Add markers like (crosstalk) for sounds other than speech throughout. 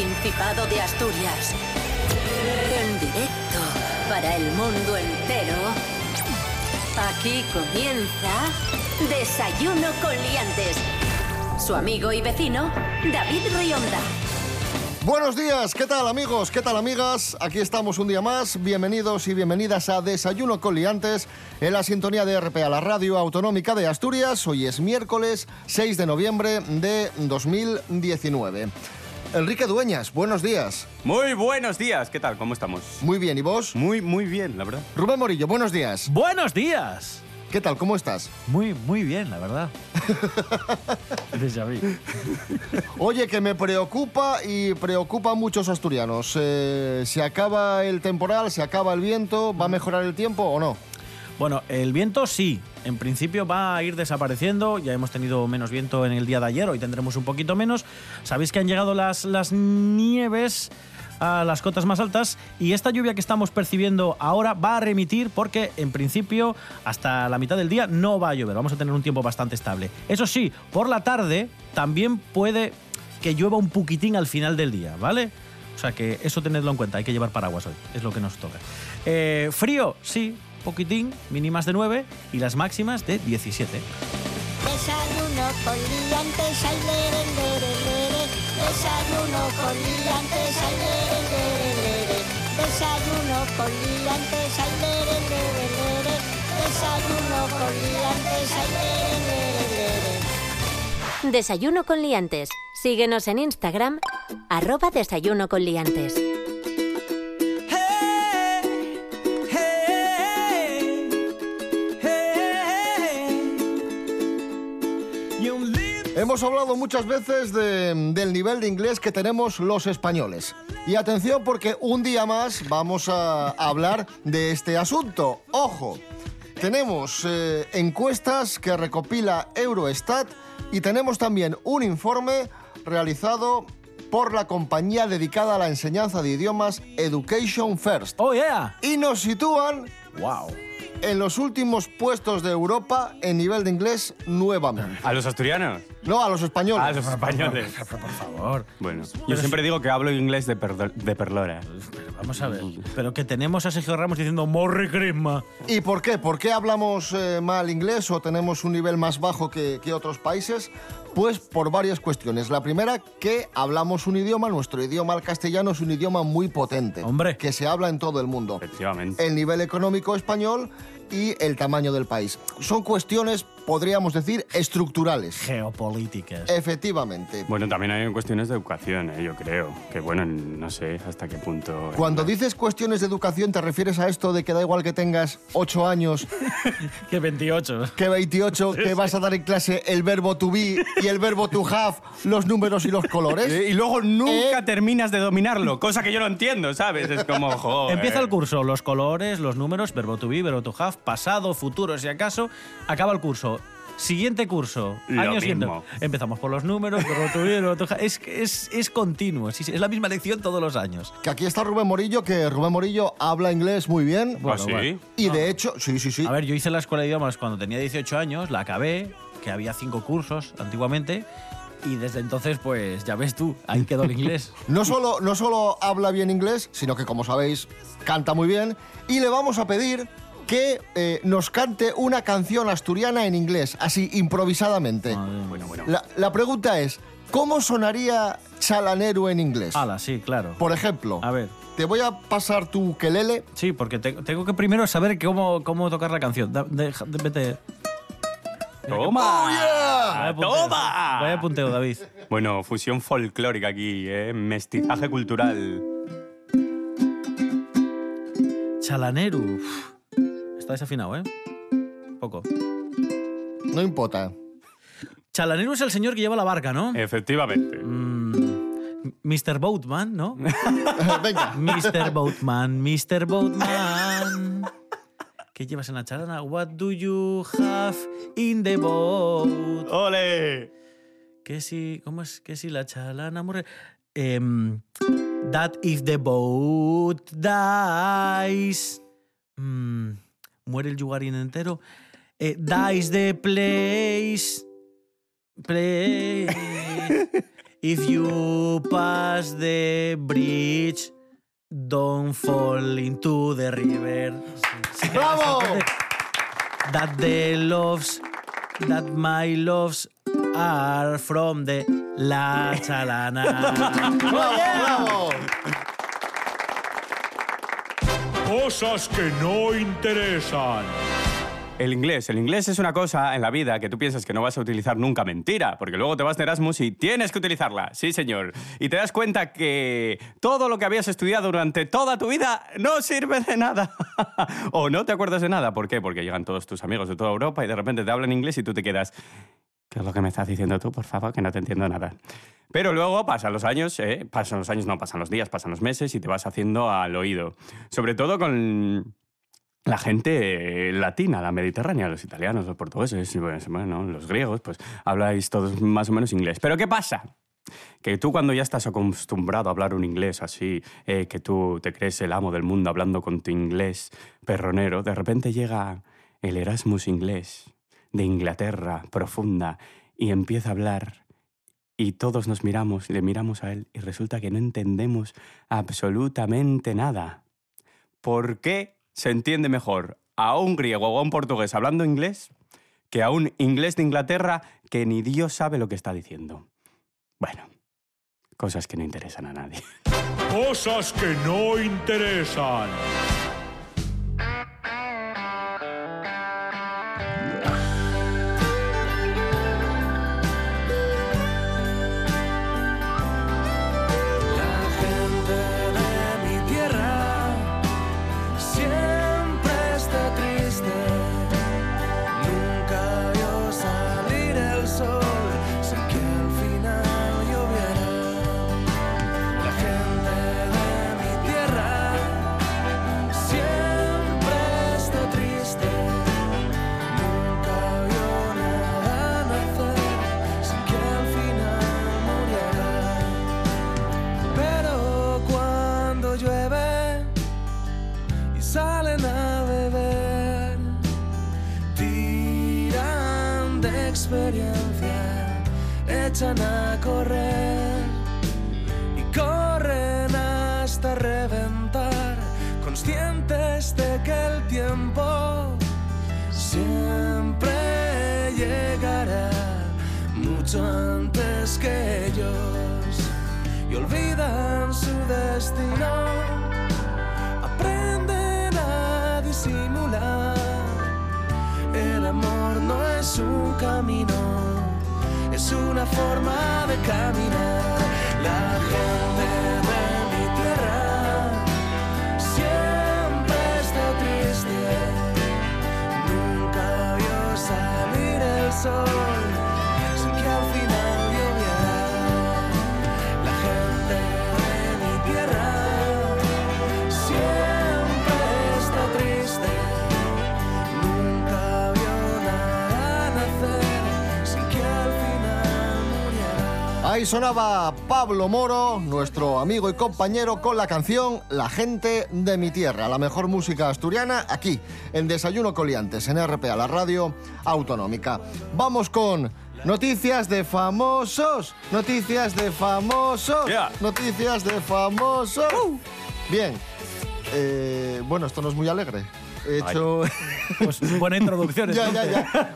Principado de Asturias. En directo para el mundo entero. Aquí comienza Desayuno con Liantes. Su amigo y vecino, David Rionda. Buenos días, ¿qué tal amigos? ¿Qué tal amigas? Aquí estamos un día más. Bienvenidos y bienvenidas a Desayuno con Liantes en la sintonía de RPA, la radio autonómica de Asturias. Hoy es miércoles 6 de noviembre de 2019. Enrique Dueñas, buenos días. Muy buenos días, ¿qué tal? ¿Cómo estamos? Muy bien, ¿y vos? Muy, muy bien, la verdad. Rubén Morillo, buenos días. Buenos días. ¿Qué tal? ¿Cómo estás? Muy, muy bien, la verdad. (laughs) Déjà vu. Oye, que me preocupa y preocupa a muchos asturianos. Eh, ¿Se acaba el temporal? ¿Se acaba el viento? ¿Va a mejorar el tiempo o no? Bueno, el viento sí, en principio va a ir desapareciendo. Ya hemos tenido menos viento en el día de ayer, hoy tendremos un poquito menos. Sabéis que han llegado las, las nieves a las cotas más altas y esta lluvia que estamos percibiendo ahora va a remitir porque en principio hasta la mitad del día no va a llover, vamos a tener un tiempo bastante estable. Eso sí, por la tarde también puede que llueva un poquitín al final del día, ¿vale? O sea que eso tenedlo en cuenta, hay que llevar paraguas hoy, es lo que nos toca. Eh, frío, sí, poquitín, mínimas de 9 y las máximas de 17. Desayuno con liantes, ay, lere, lere, lere. Desayuno con liantes, ay, lere, lere, lere. Desayuno con liantes, ay, lere, lere, lere. Desayuno con liantes, ay, lere, lere, lere. Desayuno con Liantes. Síguenos en Instagram, arroba Desayuno con Liantes. Hemos hablado muchas veces de- del nivel de inglés que tenemos los españoles. Y atención porque un día más vamos a hablar de este asunto. Ojo, tenemos eh, encuestas que recopila Eurostat y tenemos también un informe realizado por la compañía dedicada a la enseñanza de idiomas Education First. ¡Oh, yeah! Y nos sitúan ¡Wow! En los últimos puestos de Europa en nivel de inglés nuevamente. ¿A los asturianos? No, a los españoles. A los españoles. Por favor. Bueno, yo siempre digo que hablo inglés de, perdo- de perlora. Pero vamos a ver. Pero que tenemos a Sergio Ramos diciendo Morri Crisma. ¿Y por qué? ¿Por qué hablamos eh, mal inglés o tenemos un nivel más bajo que, que otros países? Pues por varias cuestiones. La primera, que hablamos un idioma, nuestro idioma el castellano es un idioma muy potente. Hombre. Que se habla en todo el mundo. Efectivamente. El nivel económico español y el tamaño del país. Son cuestiones, podríamos decir, estructurales. Geopolíticas. Efectivamente. Bueno, también hay cuestiones de educación, ¿eh? yo creo. Que bueno, no sé hasta qué punto. Cuando dices cuestiones de educación, ¿te refieres a esto de que da igual que tengas 8 años (laughs) Que 28. que 28, que vas a dar en clase el verbo to be y el verbo to have, los números y los colores? Y luego nunca Eh. terminas de dominarlo, cosa que yo no entiendo, ¿sabes? Es como, (laughs) joder. Empieza el curso, los colores, los números, verbo to be, verbo to have, pasado, futuro, si acaso. Acaba el curso. Siguiente curso, Lo año siguiente. mismo. Empezamos por los números, be, verbo to have. Es, es, es continuo, es la misma lección todos los años. Que aquí está Rubén Morillo, que Rubén Morillo habla inglés muy bien. ¿Ah, sí? bueno. Y de hecho, sí, sí, sí. A ver, yo hice la escuela de idiomas cuando tenía 18 años, la acabé, que había cinco cursos antiguamente, y desde entonces, pues ya ves tú, ahí quedó el inglés. (laughs) No solo, no solo habla bien inglés, sino que, como sabéis, canta muy bien. Y le vamos a pedir que eh, nos cante una canción asturiana en inglés, así improvisadamente. Bueno, bueno. La, la pregunta es, ¿cómo sonaría chalaneru en inglés? Hala, sí, claro. Por ejemplo, A ver. te voy a pasar tu quelele. Sí, porque te- tengo que primero saber cómo, cómo tocar la canción. Da- deja- de- vete. ¡Toma! Vaya punteo. ¡Toma! Vaya punteo, David. Bueno, fusión folclórica aquí, ¿eh? Mestizaje cultural. Chalaneru. Uf. Está desafinado, ¿eh? Poco. No importa. Chalaneru es el señor que lleva la barca, ¿no? Efectivamente. Mm, Mr. Boatman, ¿no? (laughs) Venga. Mr. Boatman, Mr. Boatman. ¿Qué llevas en la charana? What do you have in the boat? ¡Ole! Que si, ¿cómo es? Que si la chalana muere. Em, that if the boat dies. Mm, muere el yugarín entero. Eh, dies the place. Play. If you pass the bridge, don't fall into the river. Sí, sí, ¡Bravo! That the loves, that my loves are from the La Chalana. (laughs) ¡Bravo, bravo! Cosas que no interesan. El inglés. El inglés es una cosa en la vida que tú piensas que no vas a utilizar nunca. Mentira, porque luego te vas de Erasmus y tienes que utilizarla. Sí, señor. Y te das cuenta que todo lo que habías estudiado durante toda tu vida no sirve de nada. (laughs) o no te acuerdas de nada. ¿Por qué? Porque llegan todos tus amigos de toda Europa y de repente te hablan inglés y tú te quedas... ¿Qué es lo que me estás diciendo tú, por favor? Que no te entiendo nada. Pero luego pasan los años, ¿eh? pasan los años, no pasan los días, pasan los meses y te vas haciendo al oído. Sobre todo con la gente eh, latina, la mediterránea, los italianos, los portugueses, pues, bueno, los griegos, pues habláis todos más o menos inglés. Pero ¿qué pasa? Que tú cuando ya estás acostumbrado a hablar un inglés así, eh, que tú te crees el amo del mundo hablando con tu inglés perronero, de repente llega el Erasmus inglés de Inglaterra profunda y empieza a hablar y todos nos miramos le miramos a él y resulta que no entendemos absolutamente nada. ¿Por qué se entiende mejor a un griego o a un portugués hablando inglés que a un inglés de Inglaterra que ni Dios sabe lo que está diciendo? Bueno, cosas que no interesan a nadie. Cosas que no interesan. Echan a correr y corren hasta reventar, conscientes de que el tiempo siempre llegará mucho antes que ellos y olvidan su destino. Aprenden a disimular. El amor no es un camino, una forma de caminar. La gente de mi tierra siempre está triste. Nunca vio salir el sol Ahí sonaba Pablo Moro, nuestro amigo y compañero, con la canción La gente de mi tierra, la mejor música asturiana, aquí, en Desayuno Coliantes, en RPA, la radio autonómica. Vamos con noticias de famosos, noticias de famosos, Yeah. noticias de famosos. Bien, eh, bueno, esto no es muy alegre. He hecho... Pues buena introducción. (laughs) Ya, ya,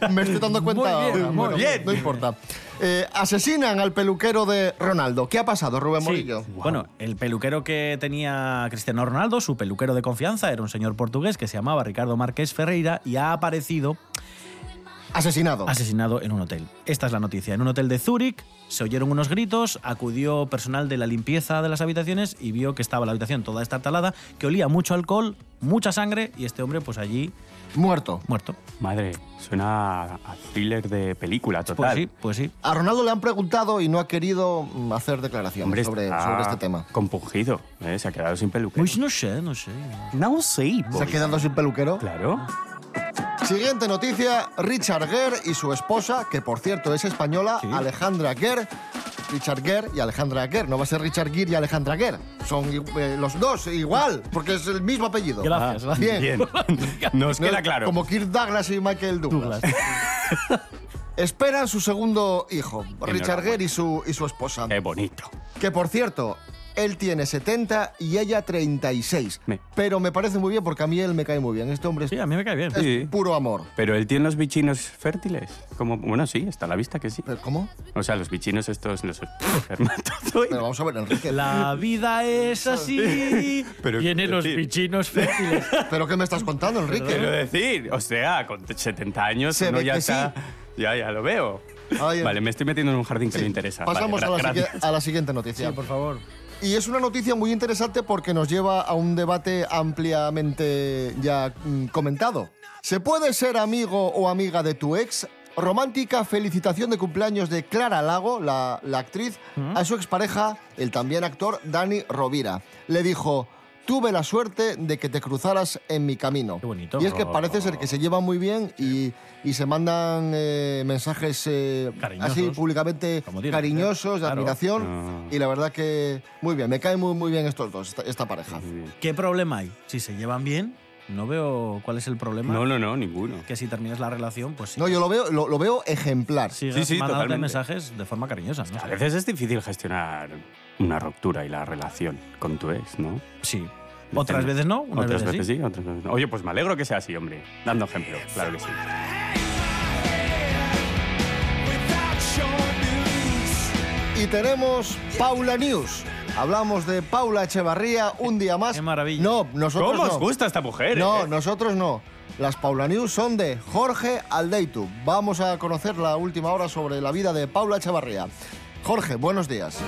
ya. Me estoy dando cuenta. Muy bien, ahora. muy Bueno, bien. No importa. Eh, asesinan al peluquero de Ronaldo. ¿Qué ha pasado, Rubén Sí. Morillo? Bueno, el peluquero que tenía Cristiano Ronaldo, su peluquero de confianza, era un señor portugués que se llamaba Ricardo Márquez Ferreira y ha aparecido Asesinado. asesinado en un hotel. Esta es la noticia. En un hotel de Zúrich se oyeron unos gritos, acudió personal de la limpieza de las habitaciones y vio que estaba la habitación toda estartalada, que olía mucho alcohol, mucha sangre y este hombre pues allí Muerto. muerto. Madre, suena a thriller de película Pues total. sí, pues sí. A Ronaldo le han preguntado y no ha querido mm, hacer declaraciones Hombre, sobre, sobre este tema. Compungido, ¿eh? se ha quedado sin peluquero. Pues no sé, no sé. no sé. ¿Se ha quedado sin peluquero? Claro. Siguiente noticia, Richard Gere y su esposa, que por cierto es española, Sí. Alejandra Gere. Richard Gere y Alejandra Gere. No va a ser Richard Gere y Alejandra Gere. Son eh, los dos igual, porque es el mismo apellido. Gracias, gracias. Bien. Bien. (laughs) Nos No, queda claro. Como Kirk Douglas y Michael Douglas. Douglas. (laughs) Esperan su segundo hijo, Richard. Gere y su, y su esposa. Qué bonito. Que por cierto, él tiene 70 y ella 36. Me- Pero me parece muy bien porque a mí él me cae muy bien. Este hombre es, Sí, a mí me cae bien. es Sí. puro amor. Pero él tiene los bichinos fértiles. Como, bueno, sí, está a la vista que sí. ¿Pero ¿Cómo? O sea, los bichinos estos, los. (laughs) Pero vamos a ver, Enrique. La vida es (laughs) así. Pero, Tiene los decir- bichinos fértiles. (laughs) ¿Pero qué me estás contando, Enrique? Quiero decir, o sea, con 70 años Se uno ve ya que está... Ya, ya lo veo. Ay, vale, me estoy metiendo en un jardín que no interesa. Pasamos Vale, a, la sigui- a la siguiente noticia. Sí, por favor. Y es una noticia muy interesante porque nos lleva a un debate ampliamente ya mm, comentado. ¿Se puede ser amigo o amiga de tu ex? Romántica felicitación de cumpleaños de Clara Lago, la, la actriz, a su expareja, el también actor Dani Rovira. Le dijo, tuve la suerte de que te cruzaras en mi camino. Qué bonito. Y es que parece ser que se llevan muy bien y, y se mandan eh, mensajes eh, Cariñosos. así públicamente cariñosos, de claro. admiración. Ah. Y la verdad que muy bien, me cae muy, muy bien estos dos, esta, esta pareja. ¿Qué problema hay? Si se llevan bien, no veo cuál es el problema. No, no, no, ninguno. Que si terminas la relación, pues sí. No, yo lo veo, lo, lo veo ejemplar. sigas Sí, sí, mandándote totalmente. mensajes de forma cariñosa. ¿no? A veces es difícil gestionar una ruptura y la relación con tu ex, ¿no? Sí. Otras veces no, unas otras veces, veces sí. sí, otras veces no. Oye, pues me alegro que sea así, hombre. Dando ejemplo, claro que sí. Y tenemos Paula News. Hablamos de Paula Echevarría un día más. Qué maravilla. No, nosotros ¿Cómo no. os gusta esta mujer? No, eh? nosotros no. Las Paula News son de Jorge Aldeitu. Vamos a conocer la última hora sobre la vida de Paula Echevarría. Jorge, buenos días.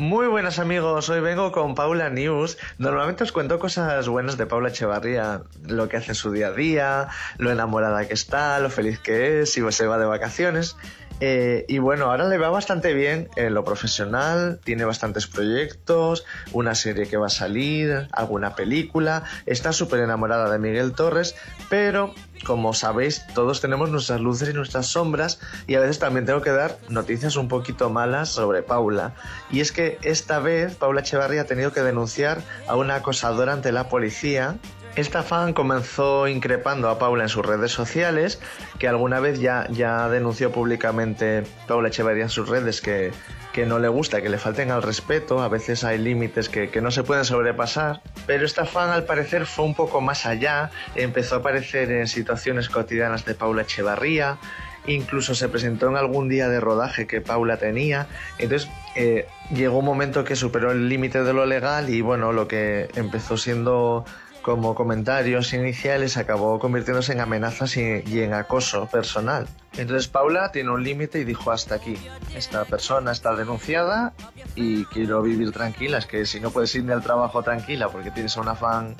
Muy buenas amigos, hoy vengo con Paula News. Normalmente os cuento cosas buenas de Paula Echevarría, lo que hace en su día a día, lo enamorada que está, lo feliz que es, si se va de vacaciones. Eh, y bueno, ahora le va bastante bien en lo profesional, tiene bastantes proyectos, una serie que va a salir, alguna película, está súper enamorada de Miguel Torres, pero como sabéis, todos tenemos nuestras luces y nuestras sombras y a veces también tengo que dar noticias un poquito malas sobre Paula. Y es que esta vez Paula Echevarría ha tenido que denunciar a una acosadora ante la policía esta fan comenzó increpando a Paula en sus redes sociales, que alguna vez ya, ya denunció públicamente Paula Echeverría en sus redes que, que no le gusta, que le falten al respeto, a veces hay límites que, que no se pueden sobrepasar, pero esta fan al parecer fue un poco más allá, empezó a aparecer en situaciones cotidianas de Paula Echevarría, incluso se presentó en algún día de rodaje que Paula tenía, entonces eh, llegó un momento que superó el límite de lo legal y bueno, lo que empezó siendo como comentarios iniciales acabó convirtiéndose en amenazas y, en acoso personal. Entonces Paula tiene un límite y dijo hasta aquí. Esta persona está denunciada y quiero vivir tranquila. Es que si no puedes ir al trabajo tranquila porque tienes a una fan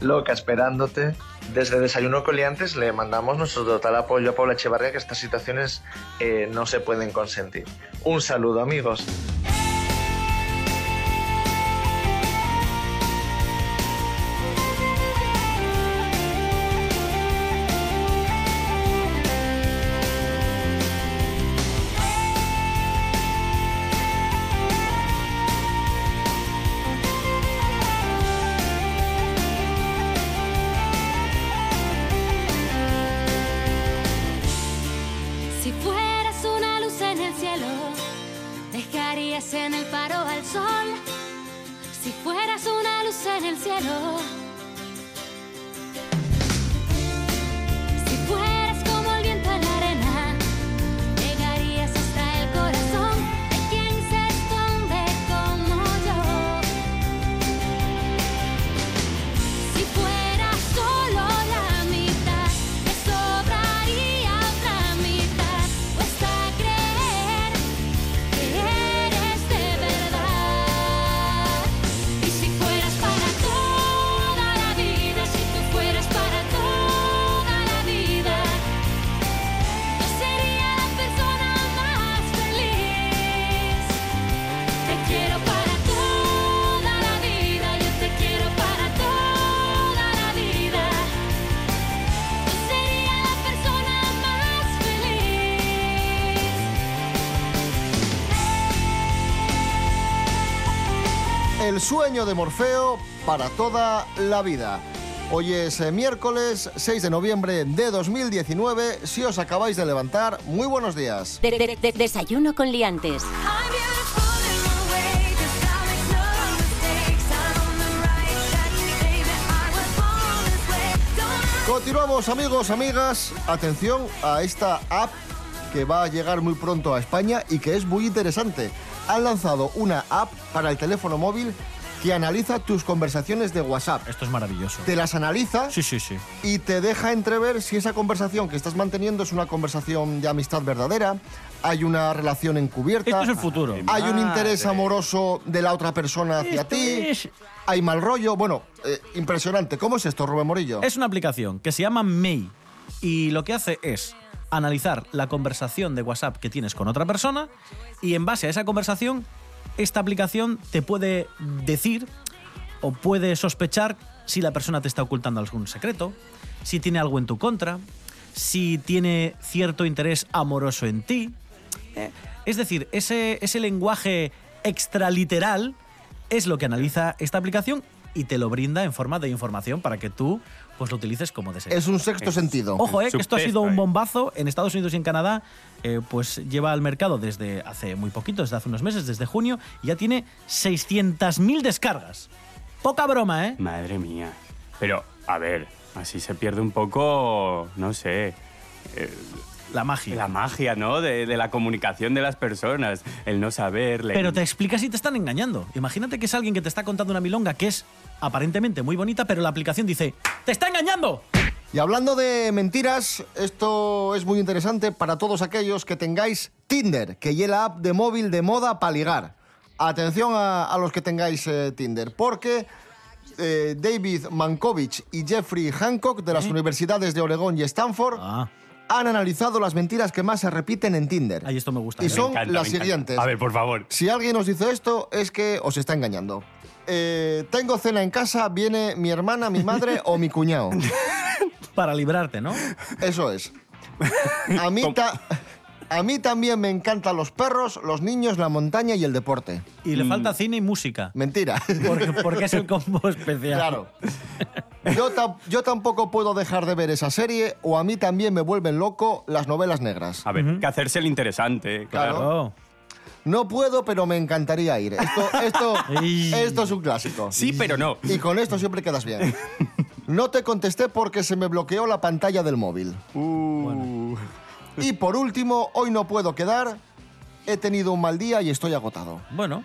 loca esperándote. Desde Desayuno Coliantes le mandamos nuestro total apoyo a Paula Echevarría que estas situaciones eh, no se pueden consentir. Un saludo amigos. En el paro al sol. Si fueras una luz en el cielo. El sueño de Morfeo para toda la vida. Hoy es eh, miércoles 6 de noviembre de 2019. Si os acabáis de levantar, muy buenos días. De- de- de- desayuno con liantes. Continuamos amigos, amigas. Atención a esta app que va a llegar muy pronto a España y que es muy interesante. Han lanzado una app para el teléfono móvil que analiza tus conversaciones de WhatsApp. Esto es maravilloso. Te las analiza Sí, sí, sí. y te deja entrever si esa conversación que estás manteniendo es una conversación de amistad verdadera, hay una relación encubierta. Esto es el futuro. Hay un interés amoroso de la otra persona hacia ti. es- Hay mal rollo. Bueno, eh, impresionante. ¿Cómo es esto, Rubén Morillo? Es una aplicación que se llama May y lo que hace es analizar la conversación de WhatsApp que tienes con otra persona y en base a esa conversación esta aplicación te puede decir o puede sospechar si la persona te está ocultando algún secreto, si tiene algo en tu contra, si tiene cierto interés amoroso en ti. Eh, Es decir, ese, ese lenguaje extraliteral es lo que analiza esta aplicación y te lo brinda en forma de información para que tú pues lo utilices como desees. Es un sexto sentido. Ojo, eh, que esto ha sido un bombazo en Estados Unidos y en Canadá. eh, pues lleva al mercado desde hace muy poquito, desde hace unos meses, desde junio, y ya tiene 600.000 descargas. Poca broma, ¿eh? Madre mía. Pero, a ver, así se pierde un poco, no sé, eh, La magia. la magia, ¿no? De, de la comunicación de las personas, el no saber. Pero te explica si te están engañando. Imagínate que es alguien que te está contando una milonga que es aparentemente muy bonita, pero la aplicación dice, ¡te está engañando! Y hablando de mentiras, esto es muy interesante para todos aquellos que tengáis Tinder, que es la app de móvil de moda para ligar. Atención a, a los que tengáis eh, Tinder, porque eh, David Mankovich y Jeffrey Hancock de las universidades de Oregón y Stanford Ah, han analizado las mentiras que más se repiten en Tinder. ahí esto me gusta. Y son encanta, las siguientes. A ver, por favor. Si alguien os dice esto, es que os está engañando. Eh, tengo cena en casa, viene mi hermana, mi madre (laughs) o mi cuñado. Para librarte, ¿no? Eso es. A mí, ta- a mí también me encantan los perros, los niños, la montaña y el deporte. Y le falta cine y música. Mentira. Porque, porque es el combo (laughs) especial. Claro. Yo, ta- yo tampoco puedo dejar de ver esa serie o a mí también me vuelven loco las novelas negras. A ver, que hacerse el interesante, claro. Claro. No puedo, pero me encantaría ir. Esto, esto, (laughs) esto es un clásico. Sí, pero no. Y con esto siempre quedas bien. (laughs) No te contesté porque se me bloqueó la pantalla del móvil. Uh, Y por último, hoy no puedo quedar. He tenido un mal día y estoy agotado. Bueno,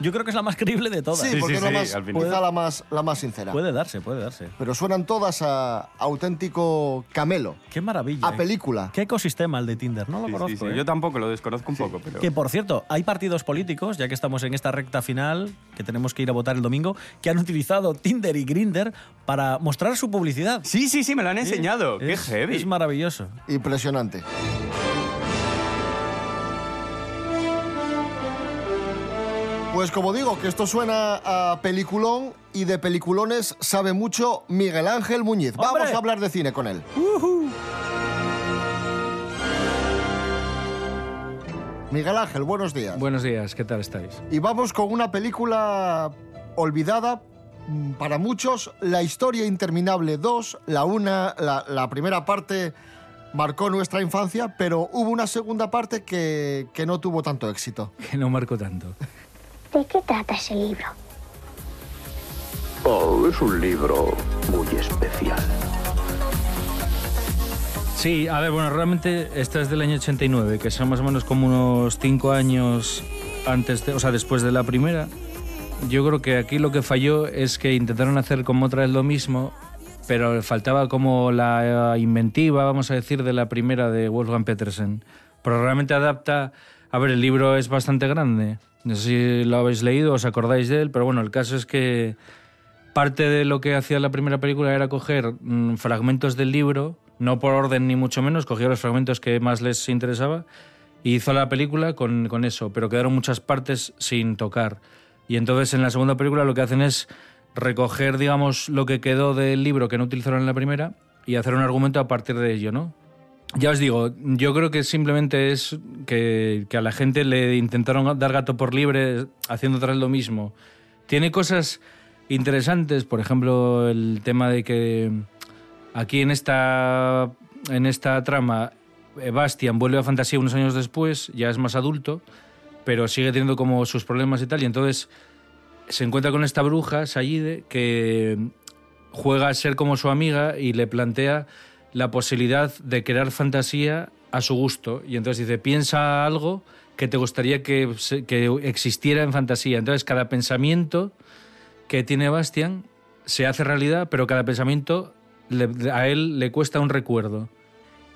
yo creo que es la más creíble de todas. Sí, Sí, porque sí, es la sí, más, quizá la más, la más sincera. Puede darse, puede darse. Pero suenan todas a auténtico camelo. Qué maravilla. A ¿eh? película. Qué ecosistema el de Tinder, no lo conozco. sí. ¿eh? Yo tampoco lo desconozco un poco, pero. Que por cierto, hay partidos políticos, ya que estamos en esta recta final, que tenemos que ir a votar el domingo, que han utilizado Tinder y Grinder para mostrar su publicidad. Sí, sí, sí, me lo han enseñado. Qué es, heavy. Es maravilloso. Impresionante. Pues como digo, que esto suena a peliculón y de peliculones sabe mucho Miguel Ángel Muñiz. Vamos a hablar de cine con él. Miguel Ángel, buenos días. Buenos días, ¿qué tal estáis? Y vamos con una película olvidada mm, para muchos, La historia interminable 2, la una, la, la primera parte marcó nuestra infancia, pero hubo una segunda parte que, que no tuvo tanto éxito. (laughs) Que no marco tanto. ¿De qué trata ese libro? Oh, es un libro muy especial. Sí, a ver, bueno, realmente esta es del año 89, que son más o menos como unos cinco años antes, de, o sea, después de la primera. Yo creo que aquí lo que falló es que intentaron hacer como otra vez lo mismo, pero le faltaba como la inventiva, vamos a decir, de la primera de Wolfgang Petersen. Pero realmente adapta... A ver, el libro es bastante grande. No sé si lo habéis leído, os acordáis de él, pero bueno, el caso es que parte de lo que hacía la primera película era coger mm, fragmentos del libro, no por orden ni mucho menos, cogía los fragmentos que más les interesaba y hizo la película con, con eso, pero quedaron muchas partes sin tocar. Y entonces en la segunda película lo que hacen es recoger, digamos, lo que quedó del libro que no utilizaron en la primera y hacer un argumento a partir de ello, ¿no? Ya os digo, yo creo que simplemente es que, a la gente le intentaron dar gato por libre haciendo otra vez lo mismo. Tiene cosas interesantes. Por ejemplo, el tema de que aquí en esta, en esta trama eh, Bastian vuelve a fantasía unos años después, ya es más adulto, pero sigue teniendo como sus problemas y tal. Y entonces se encuentra con esta bruja, Sayide, que juega a ser como su amiga y le plantea la posibilidad de crear fantasía a su gusto. Y entonces dice, piensa algo que te gustaría que, que existiera en fantasía. Entonces cada pensamiento que tiene Bastian se hace realidad, pero cada pensamiento a él le cuesta un recuerdo.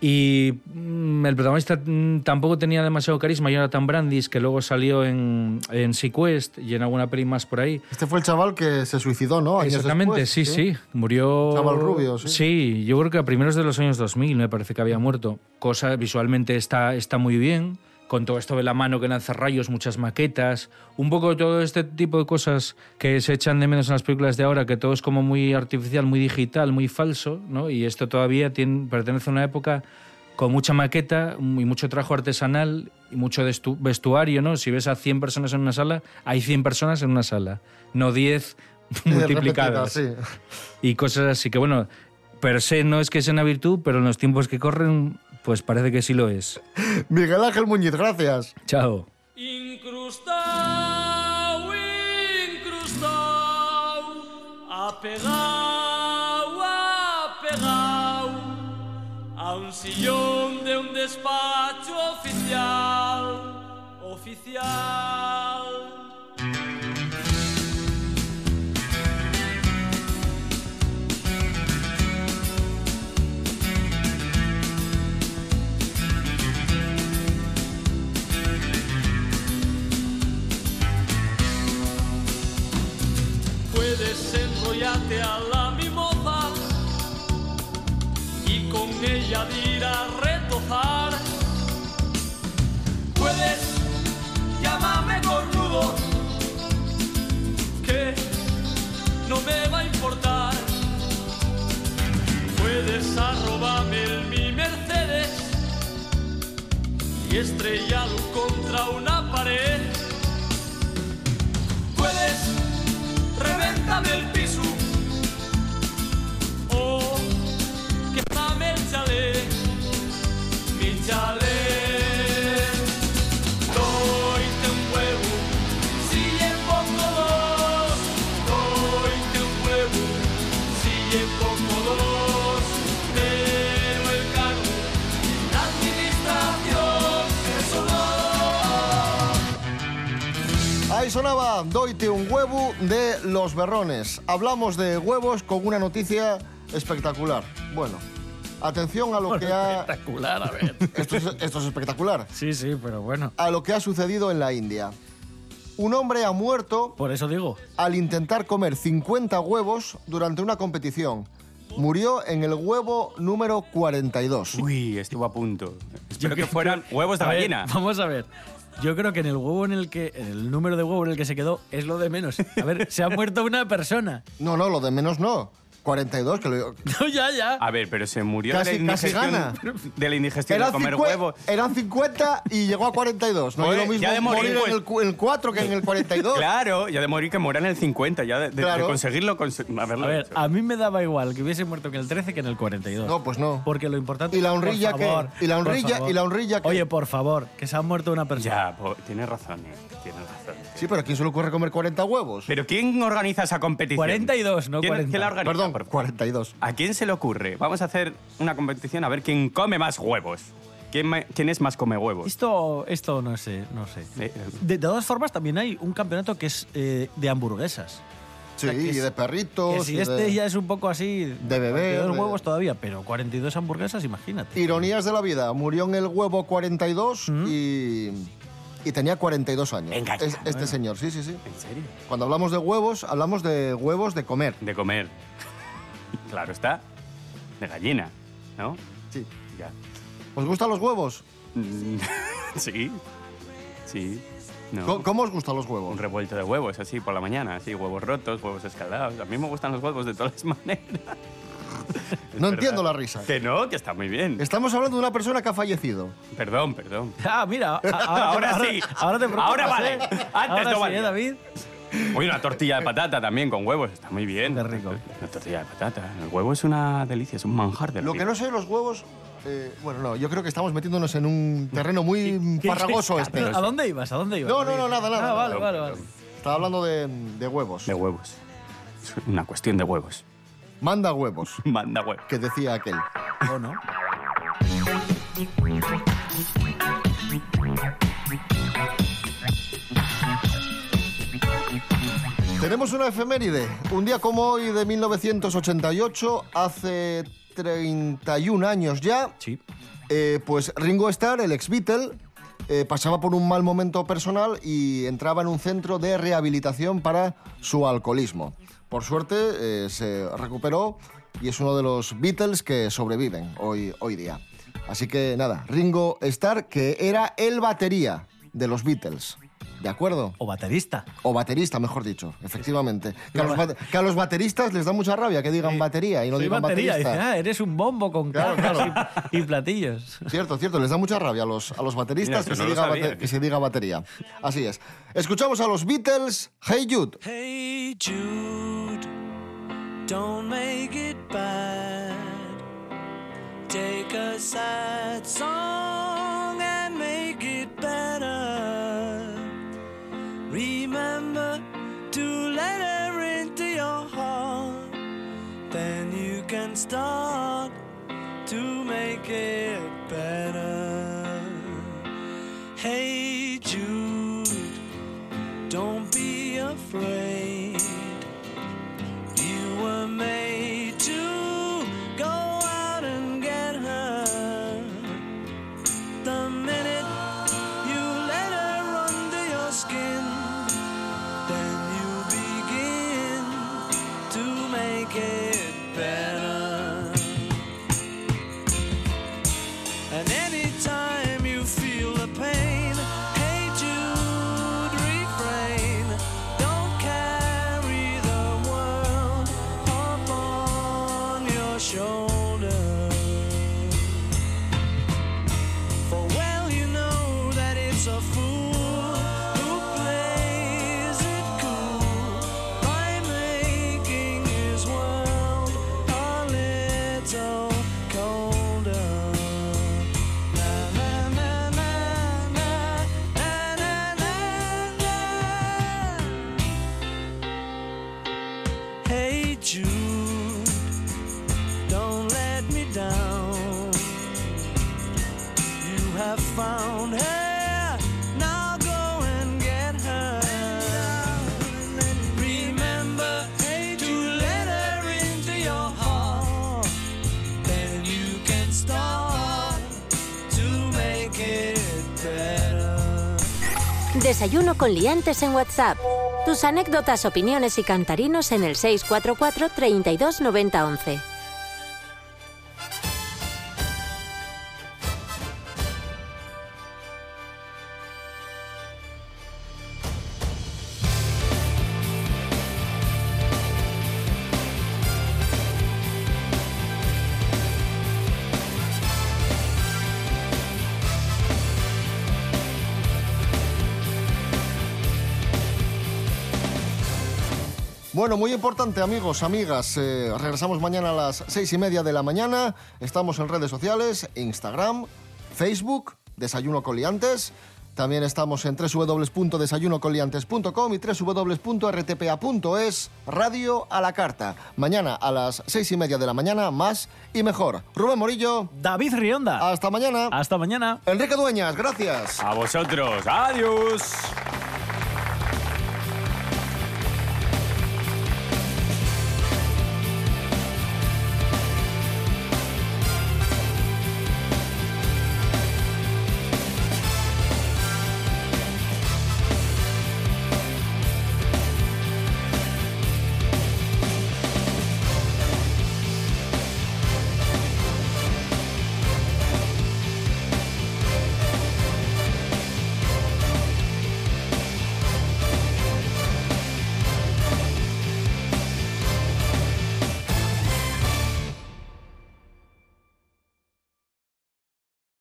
Y mm, el protagonista mm, tampoco tenía demasiado carisma, Jonathan Brandis, que luego salió en, en Sequest y en alguna peli más por ahí. Este fue el chaval que se suicidó, ¿no? Años Exactamente, después, sí, sí, Murió. Chaval rubio, sí. Sí, yo creo que a primeros de los años 2000 me parece que había muerto. Cosa visualmente está, está muy bien, con todo esto de la mano que lanza rayos, muchas maquetas, un poco todo este tipo de cosas que se echan de menos en las películas de ahora, que todo es como muy artificial, muy digital, muy falso, ¿no? Y esto todavía tiene, pertenece a una época con mucha maqueta y mucho trabajo artesanal y mucho vestuario, ¿no? Si ves a 100 personas en una sala, hay 100 personas en una sala, no 10 (laughs) multiplicadas sí. y cosas así que bueno, per se no es que sea una virtud, pero en los tiempos que corren, pues parece que sí lo es. Miguel Ángel Muñiz, gracias. Chao. Incrustao, incrustao, apegao, apegao a un sillón de un despacho oficial, oficial. Y estrellarlo contra una pared. Puedes revéntame el piso o quémame el chalet, mi chalet. Sonaba Doite un huevo de Los Berrones. Hablamos de huevos con una noticia espectacular. Bueno, atención a lo que ha... Espectacular, a ver. (laughs) Esto es, esto es espectacular. Sí, sí, pero bueno. A lo que ha sucedido en la India. Un hombre ha muerto Por eso digo. al intentar comer 50 huevos durante una competición. Murió en el huevo número 42. Uy, estuvo a punto. Espero que fueran (laughs) huevos de A ver, gallina. vamos a ver. Yo creo que en el huevo en el que. El número de huevo en el que se quedó es lo de menos. A ver, se ha muerto una persona. No, no, lo de menos no. 42, que lo... (laughs) No, ya, ya. A ver, pero se murió Casi- de la casi indigestión, gana. de la indigestión de Eran, comer 50 huevos. eran 50 y llegó a 42. No Joder, es lo mismo ya de morir, morir pues. en, el, cu- el 4 que en el 42. (laughs) Claro, ya de morir que muera en el 50, ya de, de- de Claro. conseguirlo, conse- haberlo A ver, hecho. a mí me daba igual que hubiese muerto en el 13 que en el 42. No, pues no. Porque lo importante ¿Y la por honrilla qué? favor, ¿Y la por honrilla- favor. y la honrilla qué? Oye, por favor, que se ha muerto una persona. Ya, po- tienes razón, eh, tienes razón. Sí, pero ¿a quién se le ocurre comer 40 huevos? Pero ¿quién organiza esa competición? 42, no ¿Quién, 40. quién la organiza? Perdón, por favor? 42. ¿A quién se le ocurre? Vamos a hacer una competición a ver quién come más huevos. ¿Quién, ma- quién es más come huevos? Esto, esto no sé, no sé. Eh, eh, De, de todas formas, también hay un campeonato que es eh, de hamburguesas. Sí, que y es- de perritos. Que si y este de- ya es un poco así. de 42 de- huevos todavía, pero 42 hamburguesas, imagínate. Ironías de la vida. Murió en el huevo 42 y, y tenía 42 años. Venga ya, Es- este señor, sí, sí, sí. ¿En serio? Cuando hablamos de huevos, hablamos de huevos de comer. De comer. Claro está. De gallina, ¿no? Sí. Ya. ¿Os gustan los huevos? Mm, (laughs) sí. Sí. No. ¿Cómo, cómo os gustan los Un huevos? revuelto de huevos, así por la mañana, así, huevos rotos, huevos escaldados. A mí me gustan los huevos de todas (laughs) maneras. Es No verdad. entiendo la risa. Que no, que está muy bien. Estamos hablando de una persona que ha fallecido. Perdón, perdón. Ah, mira. a- (laughs) Ahora, sí. Ahora te preocupas, Ahora vale. ¿eh? Antes Ahora no sí, valía. ¿eh, David? (laughs) Oye, una tortilla de patata también con huevos, está muy bien. Qué rico. Una tortilla de patata. El huevo es una delicia, es un manjar de la Lo que no sé, los huevos. eh, bueno, no, yo creo que estamos metiéndonos en un terreno muy ¿Qué- farragoso qué- este. ¿A dónde ibas? ¿A dónde ibas? No, no, no, nada, nada. Ah, vale, nada. vale, vale. Estaba hablando de, de huevos. De huevos. Es una cuestión de huevos. Manda huevos, (laughs) Manda huevos. que decía aquel. ¿O no? Tenemos una efeméride. Un día como hoy de 1988, hace 31 años ya, Sí. eh, pues Ringo Starr, el ex Beatle, eh, pasaba por un mal momento personal y entraba en un centro de rehabilitación para su alcoholismo. Por suerte eh, se recuperó y es uno de los Beatles que sobreviven hoy, hoy día. Así que nada, Ringo Starr, que era el batería de los Beatles. ¿De acuerdo? O baterista. O baterista, mejor dicho, efectivamente. Que a, los, bate- que a los bateristas les da mucha rabia que digan batería y no Soy digan batería. Dice, baterista. ah, eres un bombo con Claro, cajas y, y platillos. Cierto, cierto, les da mucha rabia a los, a los bateristas Mira, que, eso se no lo diga sabía. bate- que se diga batería. Así es. Escuchamos a los Beatles, Hey Jude. Hey Jude, don't make it bad. Take a sad song can start to make it better. Hey Jude. Don't be afraid. Desayuno con liantes en WhatsApp. Tus anécdotas, opiniones y cantarinos en el 644 32 90 11. Bueno, muy importante, amigos, amigas. eh, regresamos mañana a las seis y media de la mañana. Estamos en redes sociales, Instagram, Facebook, Desayuno Coliantes. También estamos en www.desayunocoliantes.com y www.rtpa.es, Radio a la Carta. Mañana a las seis y media de la mañana, más y mejor. Rubén Morillo, David Rionda. hasta mañana. Hasta mañana. Enrique Dueñas, gracias. A vosotros. Adiós.